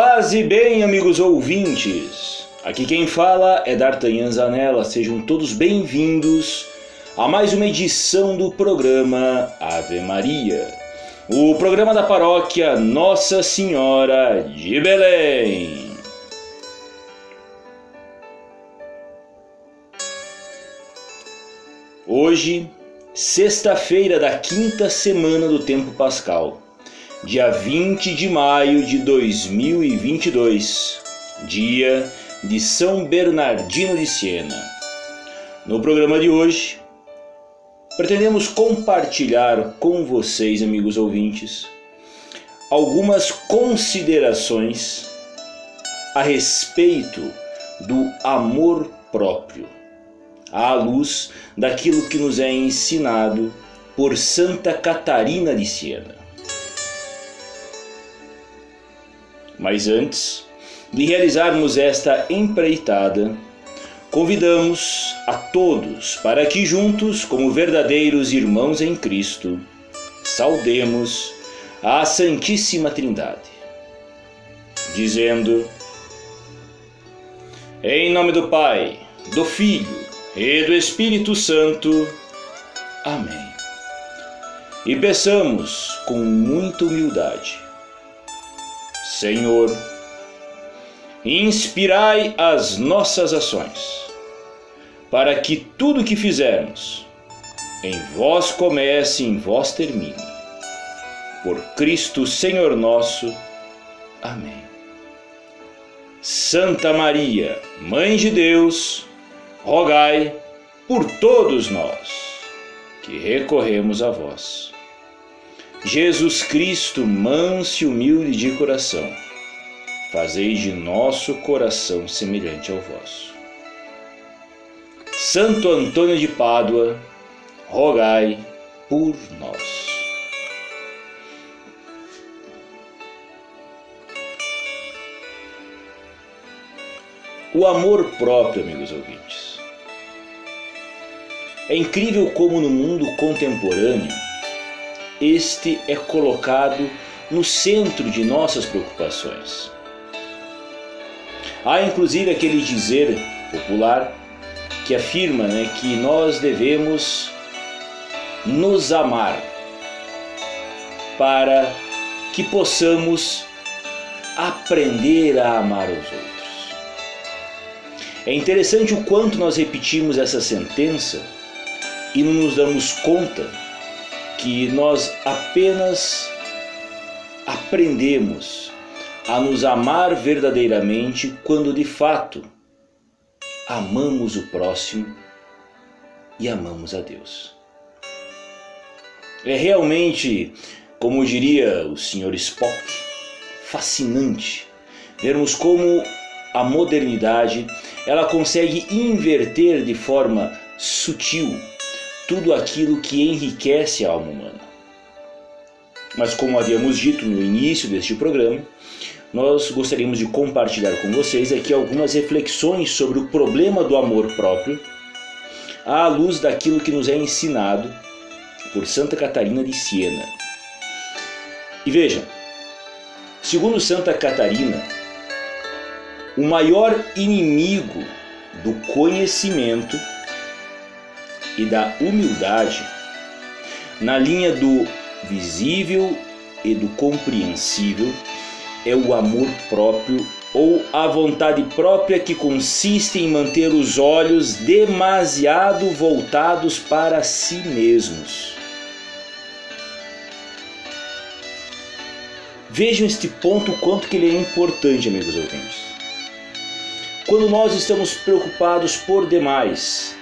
Paz e bem, amigos ouvintes. Aqui quem fala é D'Artagnan Zanella. Sejam todos bem-vindos a mais uma edição do programa Ave Maria. O programa da paróquia Nossa Senhora de Belém. Hoje, sexta-feira da quinta semana do tempo pascal dia 20 de maio de 2022, dia de São Bernardino de Siena. No programa de hoje, pretendemos compartilhar com vocês, amigos ouvintes, algumas considerações a respeito do amor próprio, à luz daquilo que nos é ensinado por Santa Catarina de Siena. Mas antes de realizarmos esta empreitada, convidamos a todos para que juntos, como verdadeiros irmãos em Cristo, saudemos a Santíssima Trindade, dizendo: Em nome do Pai, do Filho e do Espírito Santo. Amém. E peçamos com muita humildade Senhor, inspirai as nossas ações, para que tudo que fizermos em vós comece, em vós termine. Por Cristo Senhor nosso. Amém. Santa Maria, Mãe de Deus, rogai por todos nós que recorremos a vós. Jesus Cristo, manso e humilde de coração, fazei de nosso coração semelhante ao vosso. Santo Antônio de Pádua, rogai por nós. O amor próprio, amigos ouvintes. É incrível como no mundo contemporâneo este é colocado no centro de nossas preocupações. Há inclusive aquele dizer popular que afirma né, que nós devemos nos amar para que possamos aprender a amar os outros. É interessante o quanto nós repetimos essa sentença e não nos damos conta que nós apenas aprendemos a nos amar verdadeiramente quando de fato amamos o próximo e amamos a Deus. É realmente, como diria o Sr. Spock, fascinante vermos como a modernidade ela consegue inverter de forma sutil tudo aquilo que enriquece a alma humana. Mas, como havíamos dito no início deste programa, nós gostaríamos de compartilhar com vocês aqui algumas reflexões sobre o problema do amor próprio, à luz daquilo que nos é ensinado por Santa Catarina de Siena. E veja, segundo Santa Catarina, o maior inimigo do conhecimento e da humildade, na linha do visível e do compreensível, é o amor próprio ou a vontade própria que consiste em manter os olhos demasiado voltados para si mesmos. Vejam este ponto quanto que ele é importante, amigos ouvintes. Quando nós estamos preocupados por demais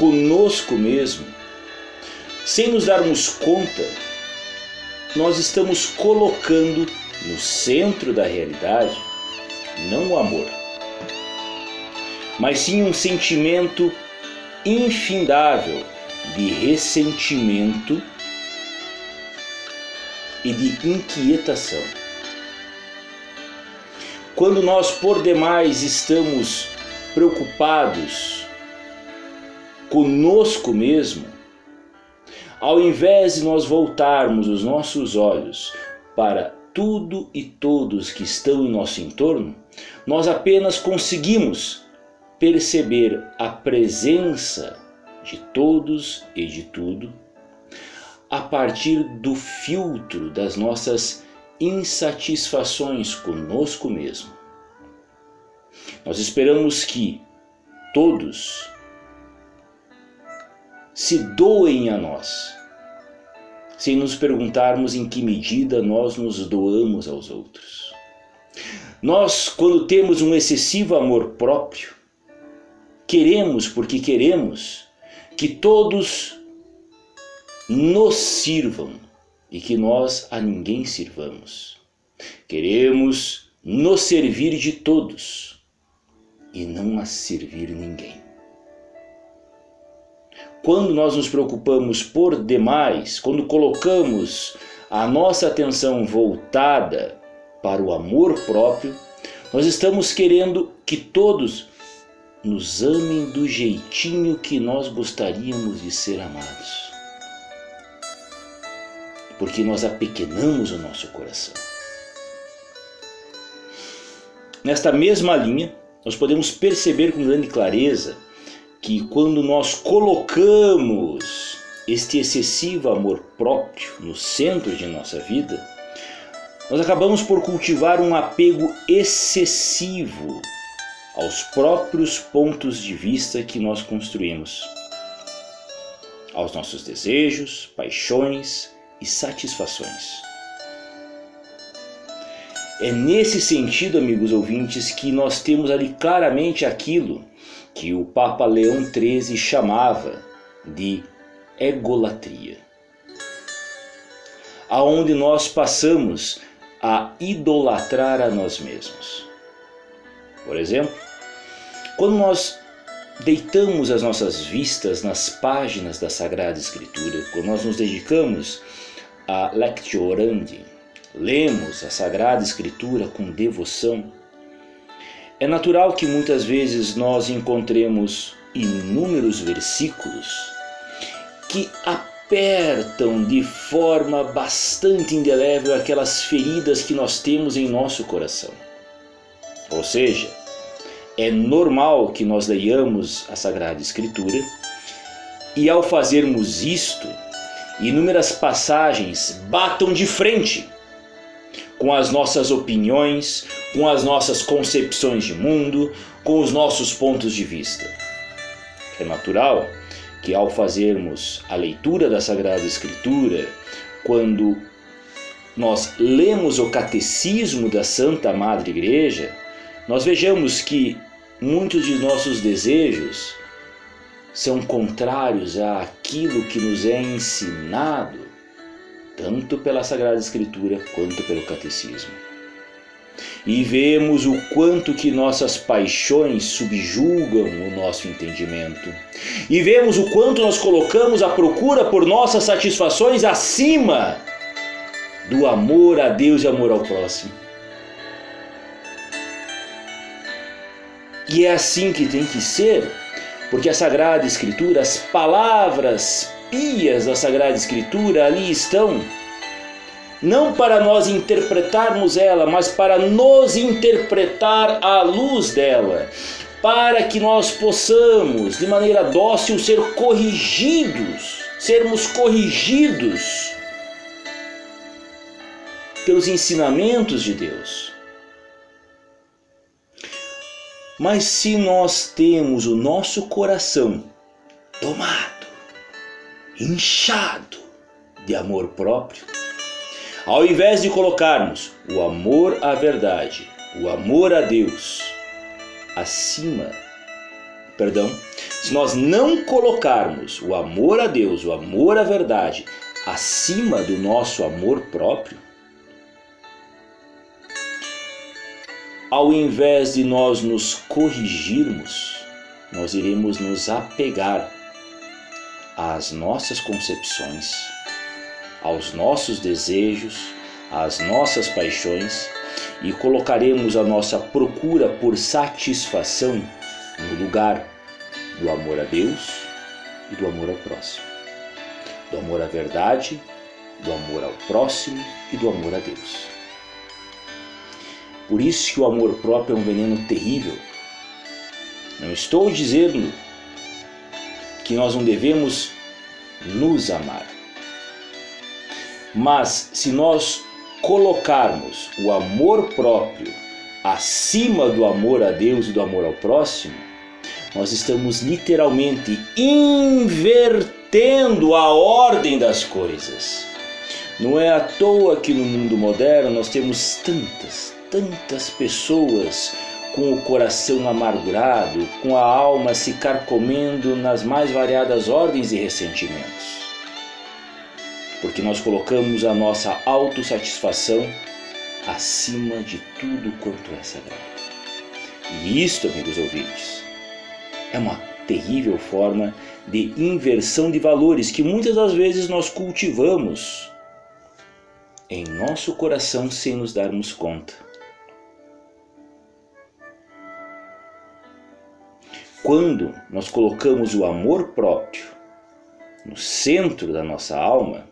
conosco mesmo, sem nos darmos conta, nós estamos colocando no centro da realidade não o amor, mas sim um sentimento infindável de ressentimento e de inquietação. Quando nós por demais estamos preocupados conosco mesmo, ao invés de nós voltarmos os nossos olhos para tudo e todos que estão em nosso entorno, nós apenas conseguimos perceber a presença de todos e de tudo a partir do filtro das nossas insatisfações conosco mesmo. Nós esperamos que todos se doem a nós, sem nos perguntarmos em que medida nós nos doamos aos outros. Nós, quando temos um excessivo amor próprio, queremos porque queremos que todos nos sirvam e que nós a ninguém sirvamos. Queremos nos servir de todos e não a servir ninguém. Quando nós nos preocupamos por demais, quando colocamos a nossa atenção voltada para o amor próprio, nós estamos querendo que todos nos amem do jeitinho que nós gostaríamos de ser amados. Porque nós apequenamos o nosso coração. Nesta mesma linha, nós podemos perceber com grande clareza que quando nós colocamos este excessivo amor próprio no centro de nossa vida, nós acabamos por cultivar um apego excessivo aos próprios pontos de vista que nós construímos, aos nossos desejos, paixões e satisfações. É nesse sentido, amigos ouvintes, que nós temos ali claramente aquilo que o Papa Leão XIII chamava de egolatria. Aonde nós passamos a idolatrar a nós mesmos. Por exemplo, quando nós deitamos as nossas vistas nas páginas da Sagrada Escritura, quando nós nos dedicamos a lectio orandi, lemos a Sagrada Escritura com devoção, é natural que muitas vezes nós encontremos inúmeros versículos que apertam de forma bastante indelével aquelas feridas que nós temos em nosso coração. Ou seja, é normal que nós leiamos a Sagrada Escritura e ao fazermos isto, inúmeras passagens batam de frente com as nossas opiniões, com as nossas concepções de mundo, com os nossos pontos de vista. É natural que ao fazermos a leitura da Sagrada Escritura, quando nós lemos o catecismo da Santa Madre Igreja, nós vejamos que muitos de nossos desejos são contrários àquilo que nos é ensinado tanto pela Sagrada Escritura quanto pelo Catecismo. E vemos o quanto que nossas paixões subjugam o nosso entendimento. E vemos o quanto nós colocamos a procura por nossas satisfações acima do amor a Deus e amor ao próximo. E é assim que tem que ser, porque a Sagrada Escritura, as palavras pias da Sagrada Escritura ali estão, não para nós interpretarmos ela, mas para nos interpretar à luz dela, para que nós possamos, de maneira dócil, ser corrigidos, sermos corrigidos pelos ensinamentos de Deus. Mas se nós temos o nosso coração tomado, inchado de amor próprio, ao invés de colocarmos o amor à verdade, o amor a Deus acima, perdão, se nós não colocarmos o amor a Deus, o amor à verdade acima do nosso amor próprio, ao invés de nós nos corrigirmos, nós iremos nos apegar às nossas concepções, aos nossos desejos, às nossas paixões e colocaremos a nossa procura por satisfação no lugar do amor a Deus e do amor ao próximo, do amor à verdade, do amor ao próximo e do amor a Deus. Por isso que o amor próprio é um veneno terrível. Não estou dizendo que nós não devemos nos amar. Mas se nós colocarmos o amor próprio acima do amor a Deus e do amor ao próximo, nós estamos literalmente invertendo a ordem das coisas. Não é à toa que no mundo moderno nós temos tantas, tantas pessoas com o coração amargurado, com a alma se carcomendo nas mais variadas ordens de ressentimentos. Porque nós colocamos a nossa autossatisfação acima de tudo quanto é sagrado. E isto, amigos ouvintes, é uma terrível forma de inversão de valores que muitas das vezes nós cultivamos em nosso coração sem nos darmos conta. Quando nós colocamos o amor próprio no centro da nossa alma,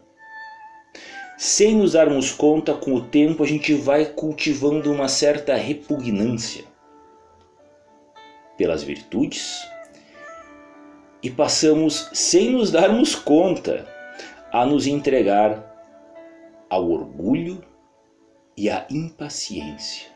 sem nos darmos conta, com o tempo a gente vai cultivando uma certa repugnância pelas virtudes e passamos, sem nos darmos conta, a nos entregar ao orgulho e à impaciência.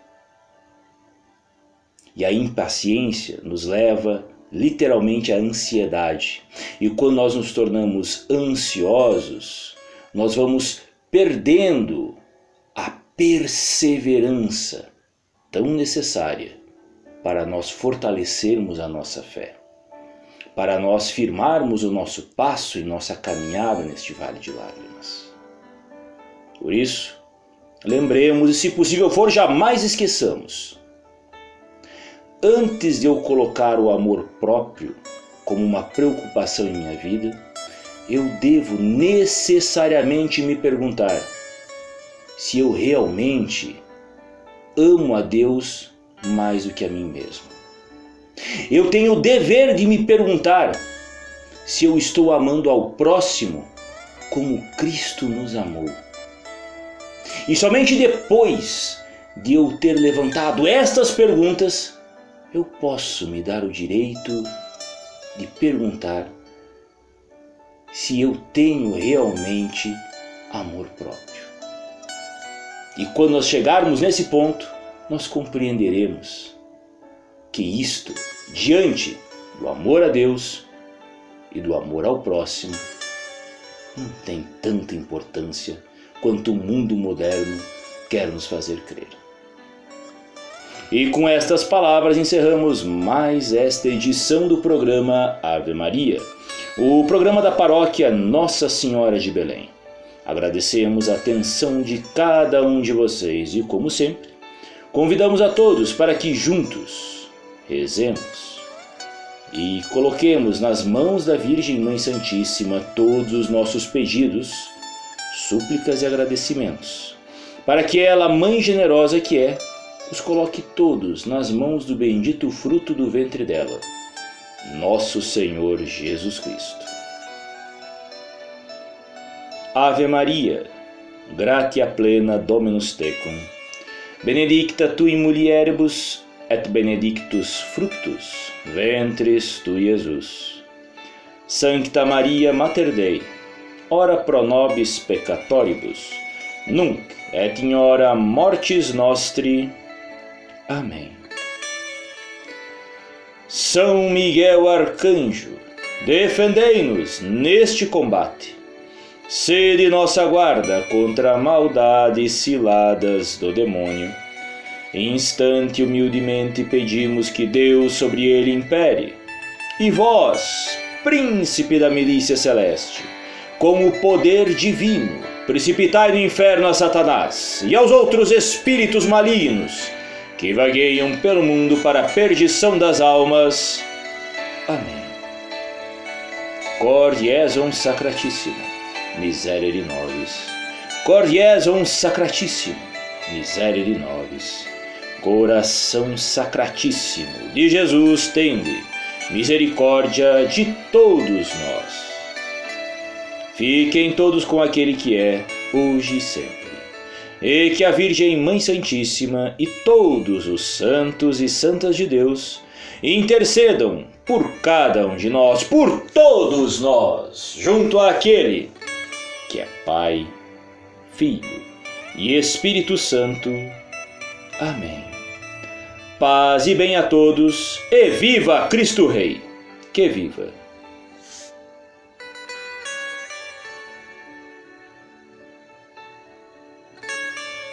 E a impaciência nos leva literalmente à ansiedade. E quando nós nos tornamos ansiosos, nós vamos perdendo a perseverança tão necessária para nós fortalecermos a nossa fé, para nós firmarmos o nosso passo e nossa caminhada neste vale de lágrimas. Por isso, lembremos e, se possível for, jamais esqueçamos. Antes de eu colocar o amor próprio como uma preocupação em minha vida, eu devo necessariamente me perguntar se eu realmente amo a Deus mais do que a mim mesmo. Eu tenho o dever de me perguntar se eu estou amando ao próximo como Cristo nos amou. E somente depois de eu ter levantado estas perguntas, eu posso me dar o direito de perguntar se eu tenho realmente amor próprio. E quando nós chegarmos nesse ponto, nós compreenderemos que isto, diante do amor a Deus e do amor ao próximo, não tem tanta importância quanto o mundo moderno quer nos fazer crer. E com estas palavras encerramos mais esta edição do programa Ave Maria o programa da paróquia Nossa Senhora de Belém. Agradecemos a atenção de cada um de vocês e, como sempre, convidamos a todos para que juntos rezemos e coloquemos nas mãos da Virgem Mãe Santíssima todos os nossos pedidos, súplicas e agradecimentos, para que ela, Mãe generosa que é, os coloque todos nas mãos do bendito fruto do ventre dela nosso Senhor Jesus Cristo. Ave Maria, gratia plena Dominus tecum, benedicta tu in mulieribus et benedictus fructus ventris tu, Jesus. Sancta Maria Mater Dei, ora pro nobis peccatoribus, nunc et in hora mortis nostri. Amém. São Miguel Arcanjo, defendei-nos neste combate. Sede nossa guarda contra a maldade e ciladas do demônio. Instante humildemente pedimos que Deus sobre ele impere. E vós, príncipe da milícia celeste, com o poder divino, precipitai no inferno a Satanás e aos outros espíritos malignos que vagueiam pelo mundo para a perdição das almas. Amém. Cordiesum Sacratíssimo, miserere nobis. Cordiesum Sacratíssimo, miserere nobis. Coração Sacratíssimo de Jesus, tende misericórdia de todos nós. Fiquem todos com aquele que é, hoje e sempre e que a Virgem Mãe Santíssima e todos os santos e santas de Deus intercedam por cada um de nós, por todos nós, junto àquele que é Pai, Filho e Espírito Santo. Amém. Paz e bem a todos e viva Cristo Rei! Que viva!